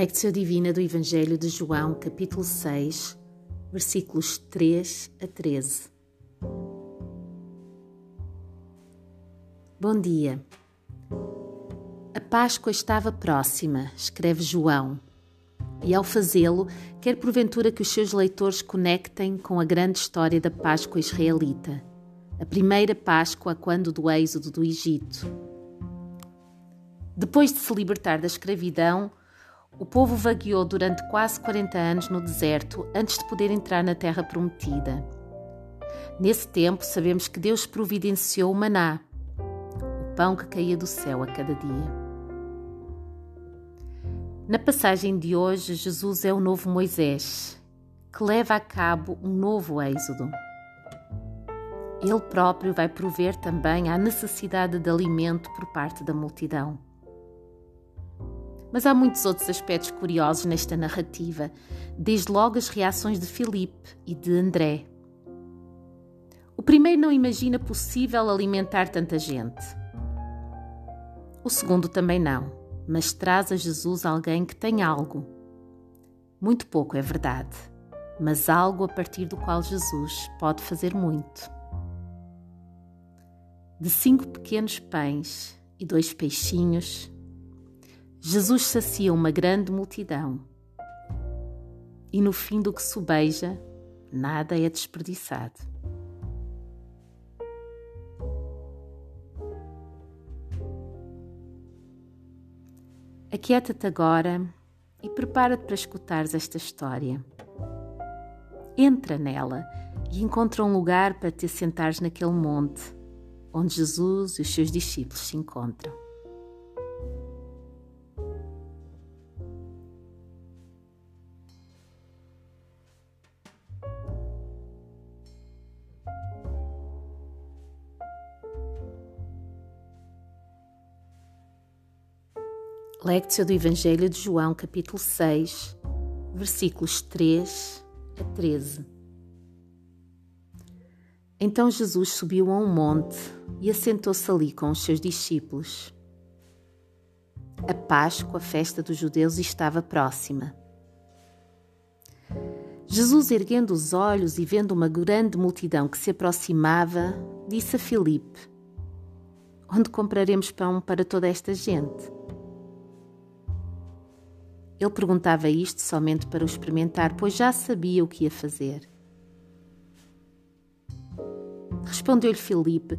Lectio Divina do Evangelho de João, capítulo 6, versículos 3 a 13. Bom dia. A Páscoa estava próxima, escreve João, e ao fazê-lo, quer porventura que os seus leitores conectem com a grande história da Páscoa israelita, a primeira Páscoa quando do êxodo do Egito. Depois de se libertar da escravidão, o povo vagueou durante quase 40 anos no deserto antes de poder entrar na terra prometida. Nesse tempo, sabemos que Deus providenciou o maná, o pão que caía do céu a cada dia. Na passagem de hoje, Jesus é o novo Moisés, que leva a cabo um novo êxodo. Ele próprio vai prover também à necessidade de alimento por parte da multidão. Mas há muitos outros aspectos curiosos nesta narrativa, desde logo as reações de Filipe e de André. O primeiro não imagina possível alimentar tanta gente. O segundo também não, mas traz a Jesus alguém que tem algo. Muito pouco é verdade, mas algo a partir do qual Jesus pode fazer muito. De cinco pequenos pães e dois peixinhos, Jesus sacia uma grande multidão e no fim do que sobeja, nada é desperdiçado. Aquieta-te agora e prepara-te para escutares esta história. Entra nela e encontra um lugar para te assentares naquele monte onde Jesus e os seus discípulos se encontram. Lectio do Evangelho de João, capítulo 6, versículos 3 a 13. Então Jesus subiu a um monte e assentou-se ali com os seus discípulos. A Páscoa, a festa dos judeus, estava próxima. Jesus, erguendo os olhos e vendo uma grande multidão que se aproximava, disse a Filipe: Onde compraremos pão para toda esta gente? Ele perguntava isto somente para o experimentar, pois já sabia o que ia fazer. Respondeu-lhe Filipe: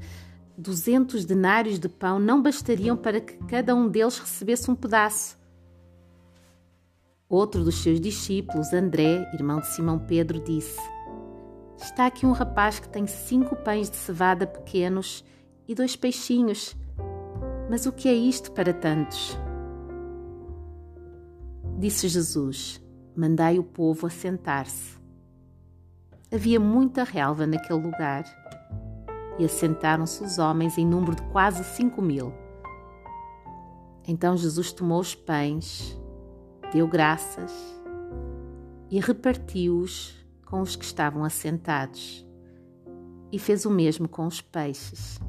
Duzentos denários de pão não bastariam para que cada um deles recebesse um pedaço. Outro dos seus discípulos, André, irmão de Simão Pedro, disse: Está aqui um rapaz que tem cinco pães de cevada pequenos e dois peixinhos. Mas o que é isto para tantos? Disse Jesus: Mandai o povo assentar-se. Havia muita relva naquele lugar e assentaram-se os homens em número de quase cinco mil. Então Jesus tomou os pães, deu graças e repartiu-os com os que estavam assentados, e fez o mesmo com os peixes.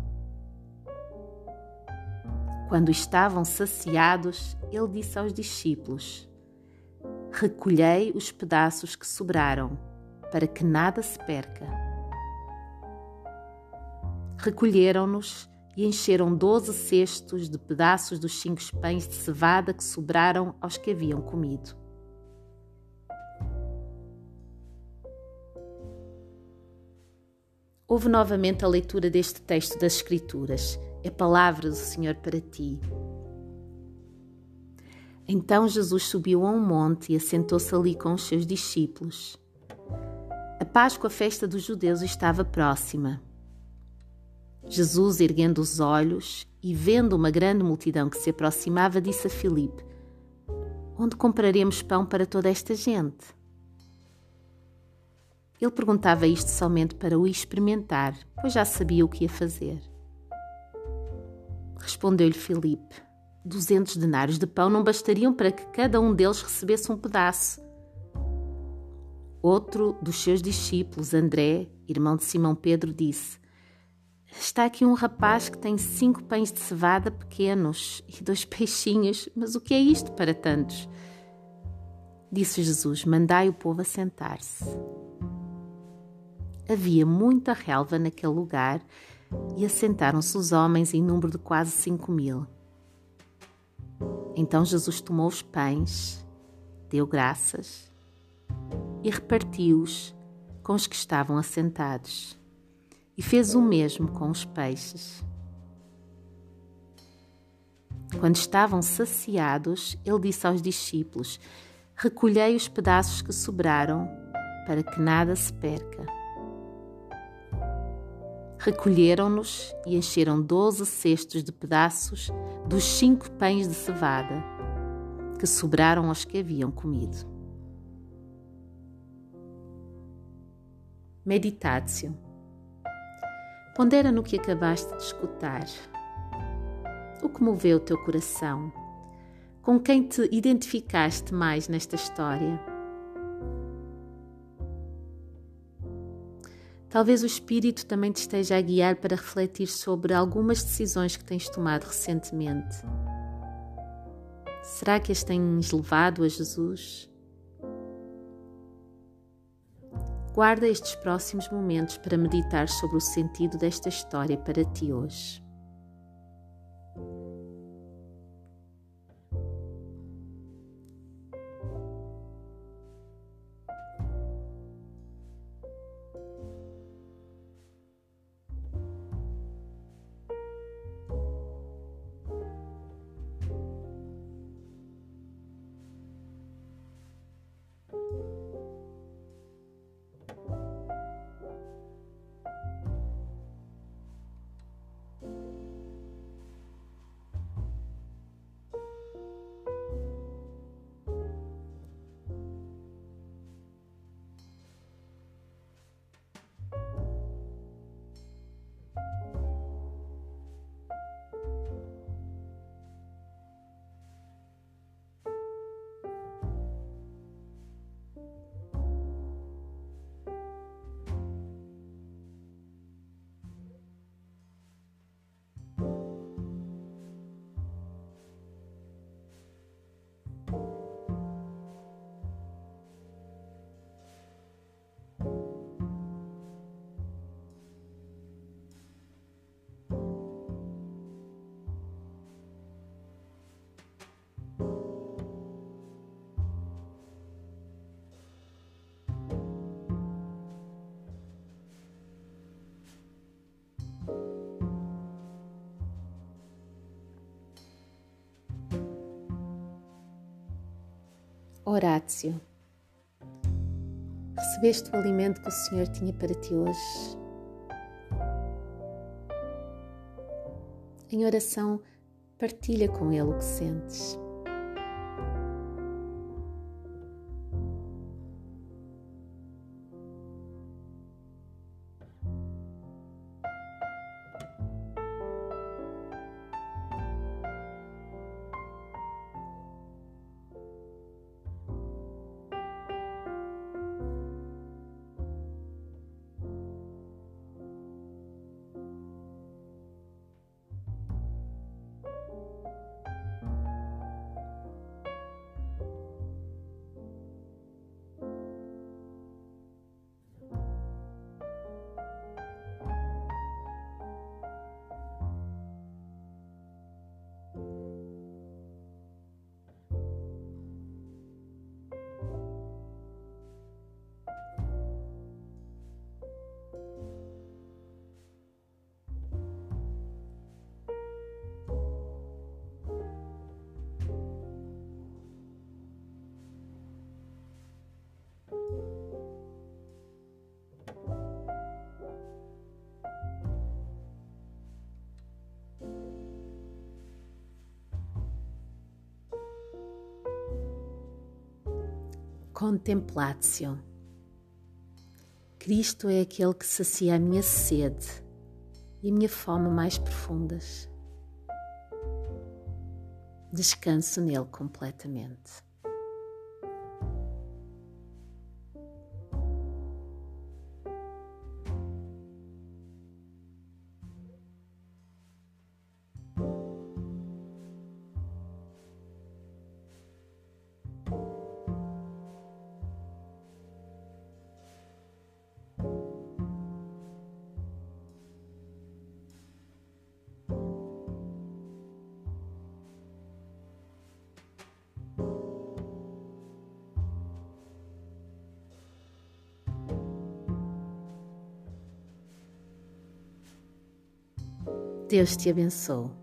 Quando estavam saciados, ele disse aos discípulos: recolhei os pedaços que sobraram, para que nada se perca. Recolheram-nos e encheram doze cestos de pedaços dos cinco pães de cevada que sobraram aos que haviam comido. Houve novamente a leitura deste texto das Escrituras. É palavra do Senhor para ti. Então Jesus subiu a um monte e assentou-se ali com os seus discípulos. A Páscoa, a festa dos judeus, estava próxima. Jesus, erguendo os olhos e vendo uma grande multidão que se aproximava, disse a Filipe: Onde compraremos pão para toda esta gente? Ele perguntava isto somente para o experimentar, pois já sabia o que ia fazer. Respondeu-lhe Filipe: Duzentos denários de pão não bastariam para que cada um deles recebesse um pedaço. Outro dos seus discípulos, André, irmão de Simão Pedro, disse: Está aqui um rapaz que tem cinco pães de cevada pequenos e dois peixinhos, mas o que é isto para tantos? Disse Jesus: Mandai o povo assentar-se. Havia muita relva naquele lugar e assentaram-se os homens em número de quase cinco mil. Então Jesus tomou os pães, deu graças e repartiu-os com os que estavam assentados, e fez o mesmo com os peixes. Quando estavam saciados, ele disse aos discípulos: Recolhei os pedaços que sobraram, para que nada se perca. Recolheram-nos e encheram doze cestos de pedaços dos cinco pães de cevada que sobraram aos que haviam comido. Meditatio. Pondera no que acabaste de escutar. O que moveu o teu coração? Com quem te identificaste mais nesta história? Talvez o Espírito também te esteja a guiar para refletir sobre algumas decisões que tens tomado recentemente. Será que as tens levado a Jesus? Guarda estes próximos momentos para meditar sobre o sentido desta história para ti hoje. Horácio. Recebeste o alimento que o Senhor tinha para ti hoje? Em oração, partilha com Ele o que sentes. Contemplatio. Cristo é aquele que sacia a minha sede e a minha fome mais profundas. Descanso nele completamente. Deus te abençoe.